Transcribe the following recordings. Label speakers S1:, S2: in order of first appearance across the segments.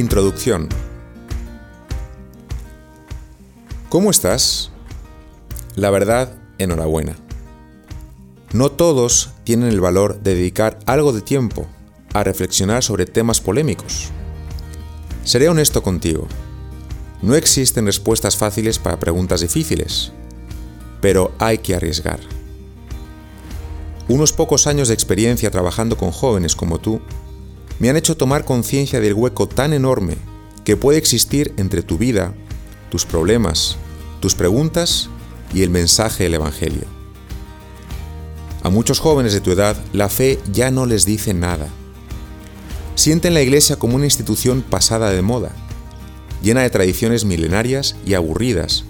S1: Introducción. ¿Cómo estás? La verdad, enhorabuena. No todos tienen el valor de dedicar algo de tiempo a reflexionar sobre temas polémicos. Seré honesto contigo. No existen respuestas fáciles para preguntas difíciles, pero hay que arriesgar. Unos pocos años de experiencia trabajando con jóvenes como tú me han hecho tomar conciencia del hueco tan enorme que puede existir entre tu vida, tus problemas, tus preguntas y el mensaje del Evangelio. A muchos jóvenes de tu edad la fe ya no les dice nada. Sienten la iglesia como una institución pasada de moda, llena de tradiciones milenarias y aburridas,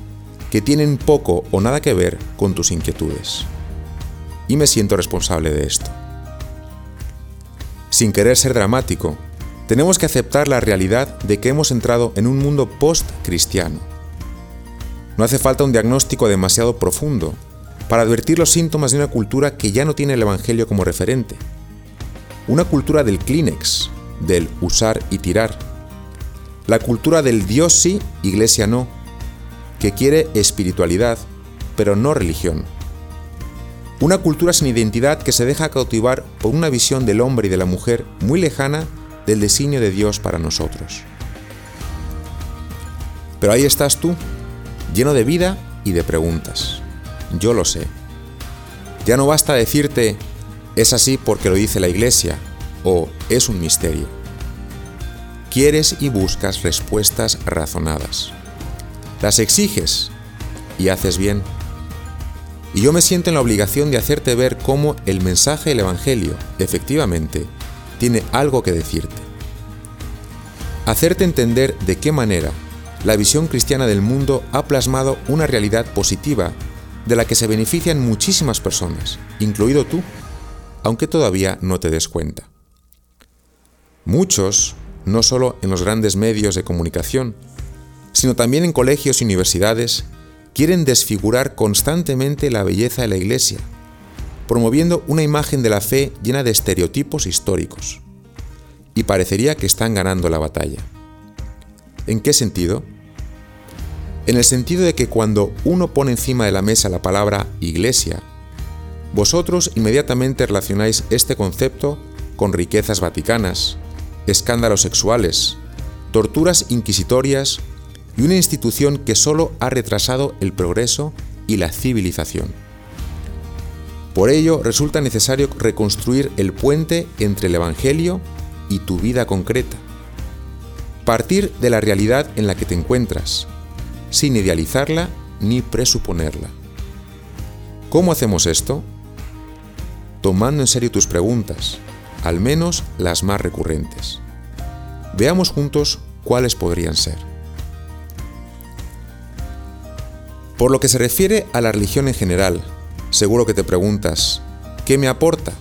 S1: que tienen poco o nada que ver con tus inquietudes. Y me siento responsable de esto sin querer ser dramático, tenemos que aceptar la realidad de que hemos entrado en un mundo post-cristiano. No hace falta un diagnóstico demasiado profundo para advertir los síntomas de una cultura que ya no tiene el Evangelio como referente. Una cultura del Kleenex, del usar y tirar. La cultura del Dios sí, iglesia no, que quiere espiritualidad, pero no religión. Una cultura sin identidad que se deja cautivar por una visión del hombre y de la mujer muy lejana del designio de Dios para nosotros. Pero ahí estás tú, lleno de vida y de preguntas. Yo lo sé. Ya no basta decirte, es así porque lo dice la iglesia, o es un misterio. Quieres y buscas respuestas razonadas. Las exiges y haces bien. Y yo me siento en la obligación de hacerte ver cómo el mensaje del Evangelio, efectivamente, tiene algo que decirte. Hacerte entender de qué manera la visión cristiana del mundo ha plasmado una realidad positiva de la que se benefician muchísimas personas, incluido tú, aunque todavía no te des cuenta. Muchos, no solo en los grandes medios de comunicación, sino también en colegios y universidades, quieren desfigurar constantemente la belleza de la Iglesia, promoviendo una imagen de la fe llena de estereotipos históricos. Y parecería que están ganando la batalla. ¿En qué sentido? En el sentido de que cuando uno pone encima de la mesa la palabra iglesia, vosotros inmediatamente relacionáis este concepto con riquezas vaticanas, escándalos sexuales, torturas inquisitorias y una institución que solo ha retrasado el progreso y la civilización. Por ello resulta necesario reconstruir el puente entre el Evangelio y tu vida concreta. Partir de la realidad en la que te encuentras, sin idealizarla ni presuponerla. ¿Cómo hacemos esto? Tomando en serio tus preguntas, al menos las más recurrentes. Veamos juntos cuáles podrían ser. Por lo que se refiere a la religión en general, seguro que te preguntas, ¿qué me aporta?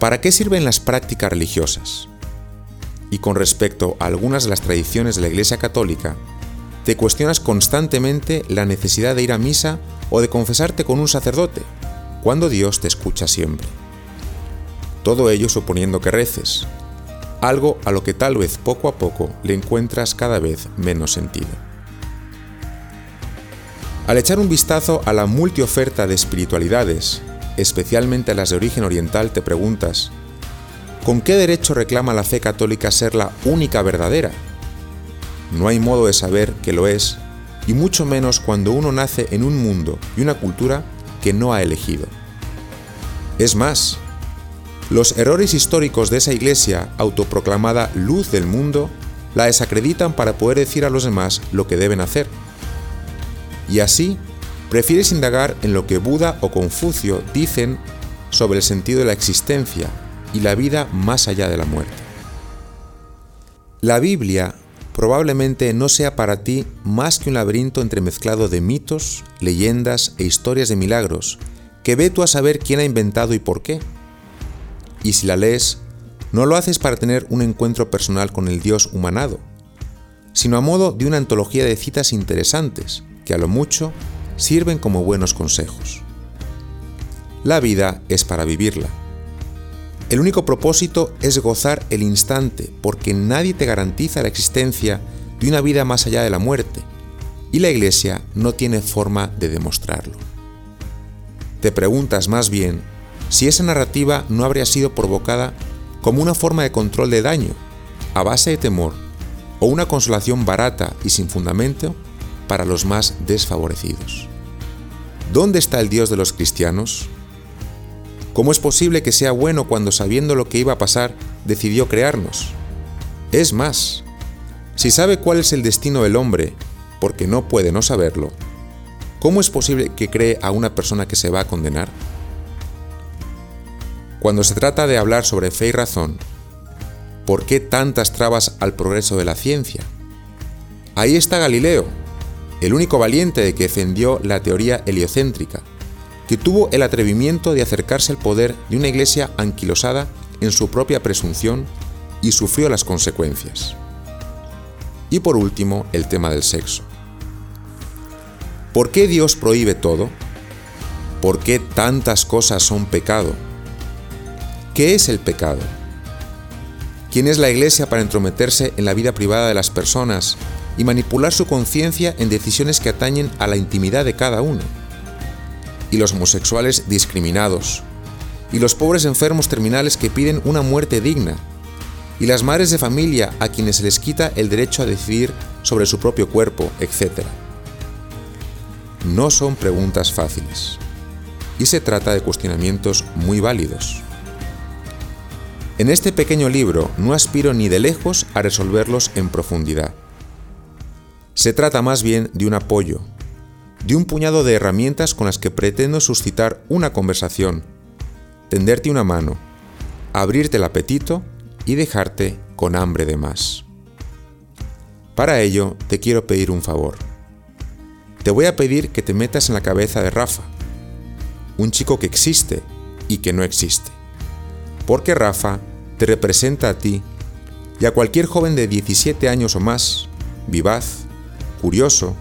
S1: ¿Para qué sirven las prácticas religiosas? Y con respecto a algunas de las tradiciones de la Iglesia Católica, te cuestionas constantemente la necesidad de ir a misa o de confesarte con un sacerdote, cuando Dios te escucha siempre. Todo ello suponiendo que reces, algo a lo que tal vez poco a poco le encuentras cada vez menos sentido. Al echar un vistazo a la multioferta de espiritualidades, especialmente a las de origen oriental, te preguntas, ¿con qué derecho reclama la fe católica ser la única verdadera? No hay modo de saber que lo es, y mucho menos cuando uno nace en un mundo y una cultura que no ha elegido. Es más, los errores históricos de esa iglesia autoproclamada luz del mundo la desacreditan para poder decir a los demás lo que deben hacer y así prefieres indagar en lo que Buda o Confucio dicen sobre el sentido de la existencia y la vida más allá de la muerte. La Biblia probablemente no sea para ti más que un laberinto entremezclado de mitos, leyendas e historias de milagros que ve tú a saber quién ha inventado y por qué. Y si la lees, no lo haces para tener un encuentro personal con el Dios humanado, sino a modo de una antología de citas interesantes, que a lo mucho sirven como buenos consejos. La vida es para vivirla. El único propósito es gozar el instante, porque nadie te garantiza la existencia de una vida más allá de la muerte, y la Iglesia no tiene forma de demostrarlo. Te preguntas más bien si esa narrativa no habría sido provocada como una forma de control de daño, a base de temor, o una consolación barata y sin fundamento para los más desfavorecidos. ¿Dónde está el Dios de los cristianos? ¿Cómo es posible que sea bueno cuando sabiendo lo que iba a pasar decidió crearnos? Es más, si sabe cuál es el destino del hombre, porque no puede no saberlo, ¿cómo es posible que cree a una persona que se va a condenar? Cuando se trata de hablar sobre fe y razón, ¿por qué tantas trabas al progreso de la ciencia? Ahí está Galileo, el único valiente de que defendió la teoría heliocéntrica, que tuvo el atrevimiento de acercarse al poder de una iglesia anquilosada en su propia presunción y sufrió las consecuencias. Y por último, el tema del sexo. ¿Por qué Dios prohíbe todo? ¿Por qué tantas cosas son pecado? ¿Qué es el pecado? ¿Quién es la iglesia para entrometerse en la vida privada de las personas y manipular su conciencia en decisiones que atañen a la intimidad de cada uno? y los homosexuales discriminados, y los pobres enfermos terminales que piden una muerte digna, y las madres de familia a quienes se les quita el derecho a decidir sobre su propio cuerpo, etc. No son preguntas fáciles, y se trata de cuestionamientos muy válidos. En este pequeño libro no aspiro ni de lejos a resolverlos en profundidad. Se trata más bien de un apoyo, de un puñado de herramientas con las que pretendo suscitar una conversación, tenderte una mano, abrirte el apetito y dejarte con hambre de más. Para ello te quiero pedir un favor. Te voy a pedir que te metas en la cabeza de Rafa, un chico que existe y que no existe. Porque Rafa te representa a ti y a cualquier joven de 17 años o más, vivaz, curioso,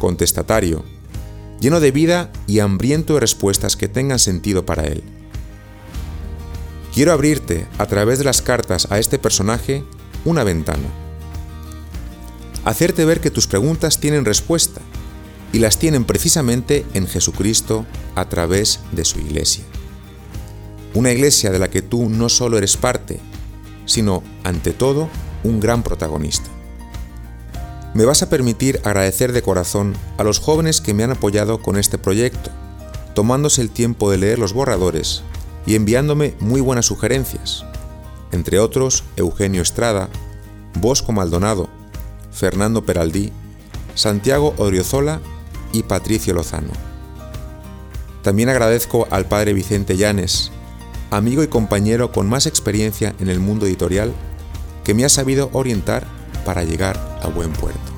S1: contestatario, lleno de vida y hambriento de respuestas que tengan sentido para él. Quiero abrirte, a través de las cartas a este personaje, una ventana. Hacerte ver que tus preguntas tienen respuesta, y las tienen precisamente en Jesucristo a través de su iglesia. Una iglesia de la que tú no solo eres parte, sino, ante todo, un gran protagonista me vas a permitir agradecer de corazón a los jóvenes que me han apoyado con este proyecto, tomándose el tiempo de leer los borradores y enviándome muy buenas sugerencias, entre otros Eugenio Estrada, Bosco Maldonado, Fernando Peraldí, Santiago Odriozola y Patricio Lozano. También agradezco al padre Vicente Llanes, amigo y compañero con más experiencia en el mundo editorial, que me ha sabido orientar para llegar a buen puerto.